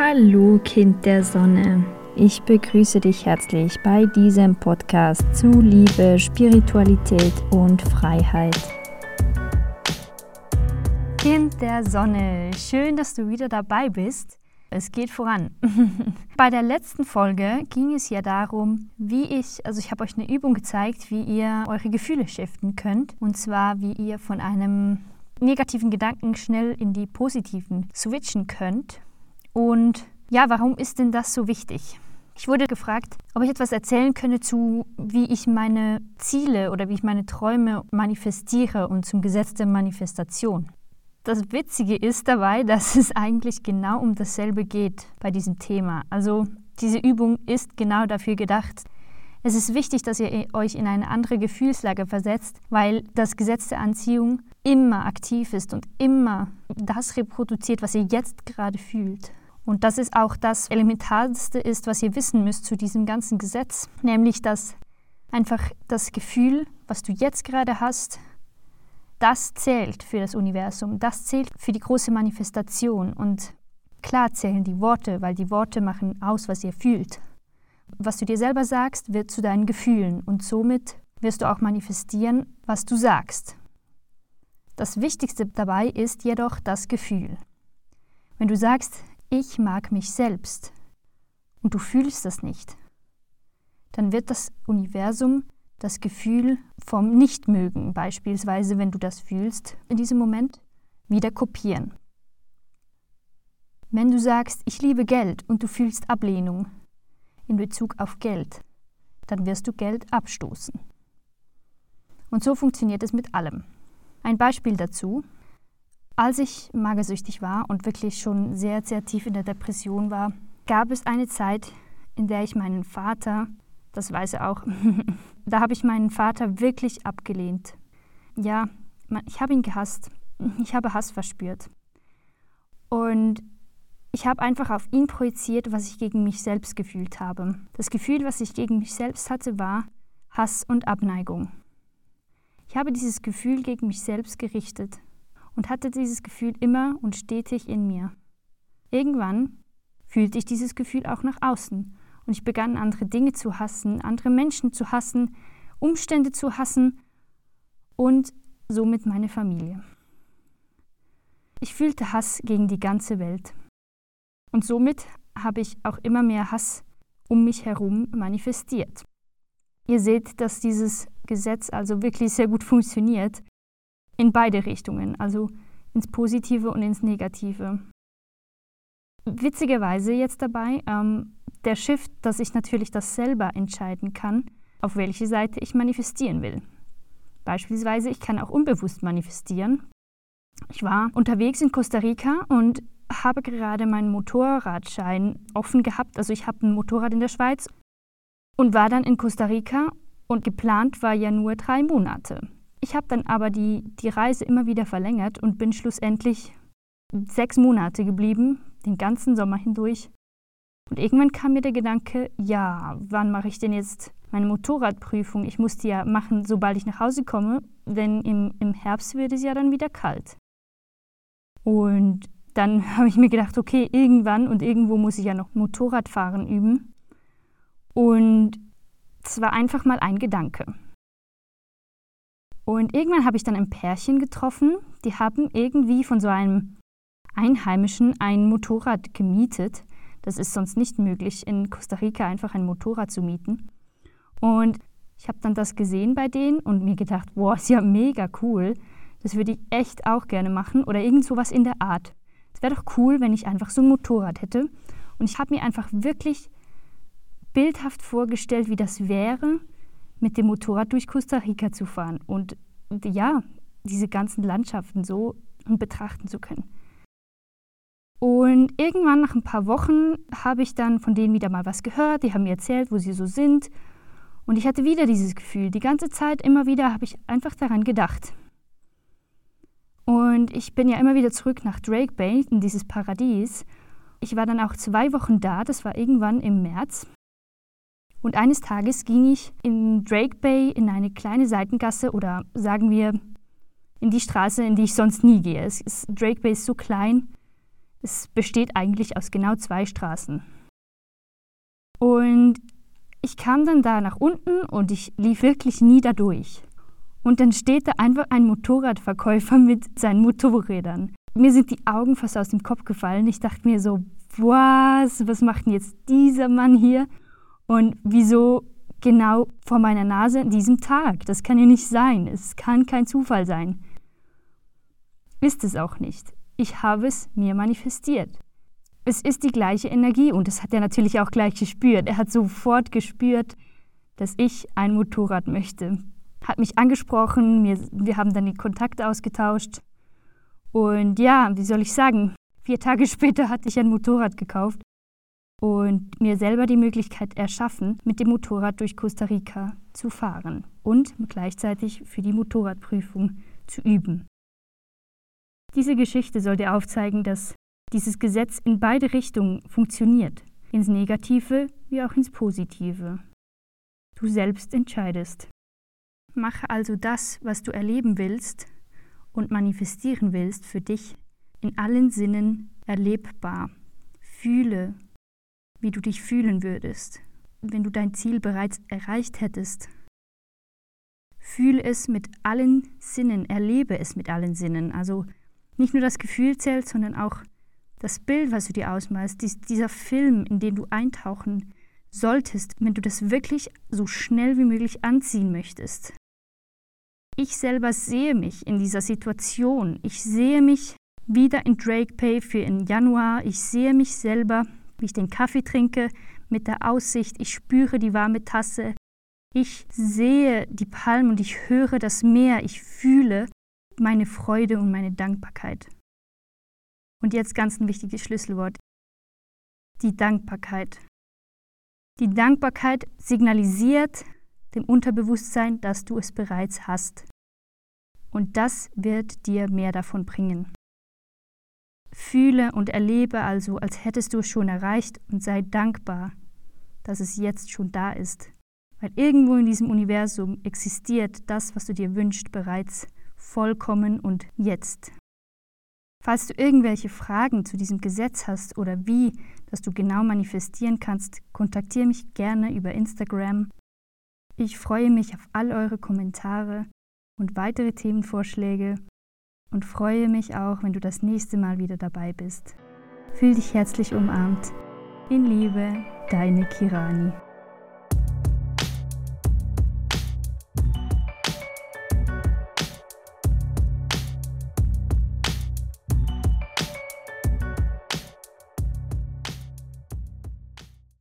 Hallo Kind der Sonne. Ich begrüße dich herzlich bei diesem Podcast zu Liebe, Spiritualität und Freiheit. Kind der Sonne, schön, dass du wieder dabei bist. Es geht voran. Bei der letzten Folge ging es ja darum, wie ich, also ich habe euch eine Übung gezeigt, wie ihr eure Gefühle shiften könnt. Und zwar, wie ihr von einem negativen Gedanken schnell in die positiven switchen könnt. Und ja, warum ist denn das so wichtig? Ich wurde gefragt, ob ich etwas erzählen könne zu, wie ich meine Ziele oder wie ich meine Träume manifestiere und zum Gesetz der Manifestation. Das Witzige ist dabei, dass es eigentlich genau um dasselbe geht bei diesem Thema. Also diese Übung ist genau dafür gedacht. Es ist wichtig, dass ihr euch in eine andere Gefühlslage versetzt, weil das Gesetz der Anziehung immer aktiv ist und immer das reproduziert, was ihr jetzt gerade fühlt. Und das ist auch das Elementarste ist, was ihr wissen müsst zu diesem ganzen Gesetz, nämlich dass einfach das Gefühl, was du jetzt gerade hast, das zählt für das Universum, das zählt für die große Manifestation. Und klar zählen die Worte, weil die Worte machen aus, was ihr fühlt. Was du dir selber sagst, wird zu deinen Gefühlen und somit wirst du auch manifestieren, was du sagst. Das Wichtigste dabei ist jedoch das Gefühl. Wenn du sagst, ich mag mich selbst und du fühlst das nicht, dann wird das Universum das Gefühl vom Nichtmögen, beispielsweise wenn du das fühlst in diesem Moment, wieder kopieren. Wenn du sagst, ich liebe Geld und du fühlst Ablehnung in Bezug auf Geld, dann wirst du Geld abstoßen. Und so funktioniert es mit allem. Ein Beispiel dazu. Als ich magersüchtig war und wirklich schon sehr, sehr tief in der Depression war, gab es eine Zeit, in der ich meinen Vater, das weiß er auch, da habe ich meinen Vater wirklich abgelehnt. Ja, ich habe ihn gehasst. Ich habe Hass verspürt. Und ich habe einfach auf ihn projiziert, was ich gegen mich selbst gefühlt habe. Das Gefühl, was ich gegen mich selbst hatte, war Hass und Abneigung. Ich habe dieses Gefühl gegen mich selbst gerichtet und hatte dieses Gefühl immer und stetig in mir. Irgendwann fühlte ich dieses Gefühl auch nach außen und ich begann andere Dinge zu hassen, andere Menschen zu hassen, Umstände zu hassen und somit meine Familie. Ich fühlte Hass gegen die ganze Welt. Und somit habe ich auch immer mehr Hass um mich herum manifestiert. Ihr seht, dass dieses Gesetz also wirklich sehr gut funktioniert in beide Richtungen, also ins Positive und ins Negative. Witzigerweise jetzt dabei ähm, der Shift, dass ich natürlich das selber entscheiden kann, auf welche Seite ich manifestieren will. Beispielsweise, ich kann auch unbewusst manifestieren. Ich war unterwegs in Costa Rica und habe gerade meinen Motorradschein offen gehabt. Also ich habe ein Motorrad in der Schweiz und war dann in Costa Rica und geplant war ja nur drei Monate. Ich habe dann aber die, die Reise immer wieder verlängert und bin schlussendlich sechs Monate geblieben, den ganzen Sommer hindurch. Und irgendwann kam mir der Gedanke, ja, wann mache ich denn jetzt meine Motorradprüfung? Ich muss die ja machen, sobald ich nach Hause komme, denn im, im Herbst wird es ja dann wieder kalt. Und dann habe ich mir gedacht, okay, irgendwann und irgendwo muss ich ja noch Motorradfahren üben. Und es war einfach mal ein Gedanke. Und irgendwann habe ich dann ein Pärchen getroffen, die haben irgendwie von so einem Einheimischen ein Motorrad gemietet. Das ist sonst nicht möglich, in Costa Rica einfach ein Motorrad zu mieten. Und ich habe dann das gesehen bei denen und mir gedacht, boah, ist ja mega cool. Das würde ich echt auch gerne machen oder irgend sowas in der Art. Es wäre doch cool, wenn ich einfach so ein Motorrad hätte. Und ich habe mir einfach wirklich bildhaft vorgestellt, wie das wäre, mit dem Motorrad durch Costa Rica zu fahren und ja, diese ganzen Landschaften so betrachten zu können. Und irgendwann nach ein paar Wochen habe ich dann von denen wieder mal was gehört. Die haben mir erzählt, wo sie so sind. Und ich hatte wieder dieses Gefühl. Die ganze Zeit, immer wieder habe ich einfach daran gedacht. Und ich bin ja immer wieder zurück nach Drake Bay, in dieses Paradies. Ich war dann auch zwei Wochen da, das war irgendwann im März. Und eines Tages ging ich in Drake Bay in eine kleine Seitengasse oder sagen wir in die Straße, in die ich sonst nie gehe. Ist, Drake Bay ist so klein, Es besteht eigentlich aus genau zwei Straßen. Und ich kam dann da nach unten und ich lief wirklich nie da durch. Und dann steht da einfach ein Motorradverkäufer mit seinen Motorrädern. Mir sind die Augen fast aus dem Kopf gefallen. Ich dachte mir so, was, was macht denn jetzt dieser Mann hier? Und wieso genau vor meiner Nase an diesem Tag? Das kann ja nicht sein. Es kann kein Zufall sein. Ist es auch nicht. Ich habe es mir manifestiert. Es ist die gleiche Energie und das hat er natürlich auch gleich gespürt. Er hat sofort gespürt, dass ich ein Motorrad möchte. Hat mich angesprochen, wir, wir haben dann die Kontakte ausgetauscht. Und ja, wie soll ich sagen, vier Tage später hatte ich ein Motorrad gekauft und mir selber die Möglichkeit erschaffen, mit dem Motorrad durch Costa Rica zu fahren und gleichzeitig für die Motorradprüfung zu üben. Diese Geschichte soll dir aufzeigen, dass dieses Gesetz in beide Richtungen funktioniert, ins Negative wie auch ins Positive. Du selbst entscheidest. Mache also das, was du erleben willst und manifestieren willst für dich, in allen Sinnen erlebbar. Fühle, wie du dich fühlen würdest, wenn du dein Ziel bereits erreicht hättest. Fühle es mit allen Sinnen, erlebe es mit allen Sinnen. Also nicht nur das Gefühl zählt, sondern auch das Bild, was du dir ausmalst, dies, dieser Film, in den du eintauchen solltest, wenn du das wirklich so schnell wie möglich anziehen möchtest. Ich selber sehe mich in dieser Situation. Ich sehe mich wieder in Drake Pay für im Januar. Ich sehe mich selber, wie ich den Kaffee trinke, mit der Aussicht. Ich spüre die warme Tasse. Ich sehe die Palmen und ich höre das Meer. Ich fühle meine Freude und meine Dankbarkeit. Und jetzt ganz ein wichtiges Schlüsselwort. Die Dankbarkeit. Die Dankbarkeit signalisiert dem Unterbewusstsein, dass du es bereits hast. Und das wird dir mehr davon bringen. Fühle und erlebe also, als hättest du es schon erreicht und sei dankbar, dass es jetzt schon da ist. Weil irgendwo in diesem Universum existiert das, was du dir wünschst, bereits vollkommen und jetzt. Falls du irgendwelche Fragen zu diesem Gesetz hast oder wie, dass du genau manifestieren kannst, kontaktiere mich gerne über Instagram. Ich freue mich auf all eure Kommentare und weitere Themenvorschläge und freue mich auch, wenn du das nächste Mal wieder dabei bist. Fühl dich herzlich umarmt. In Liebe, deine Kirani.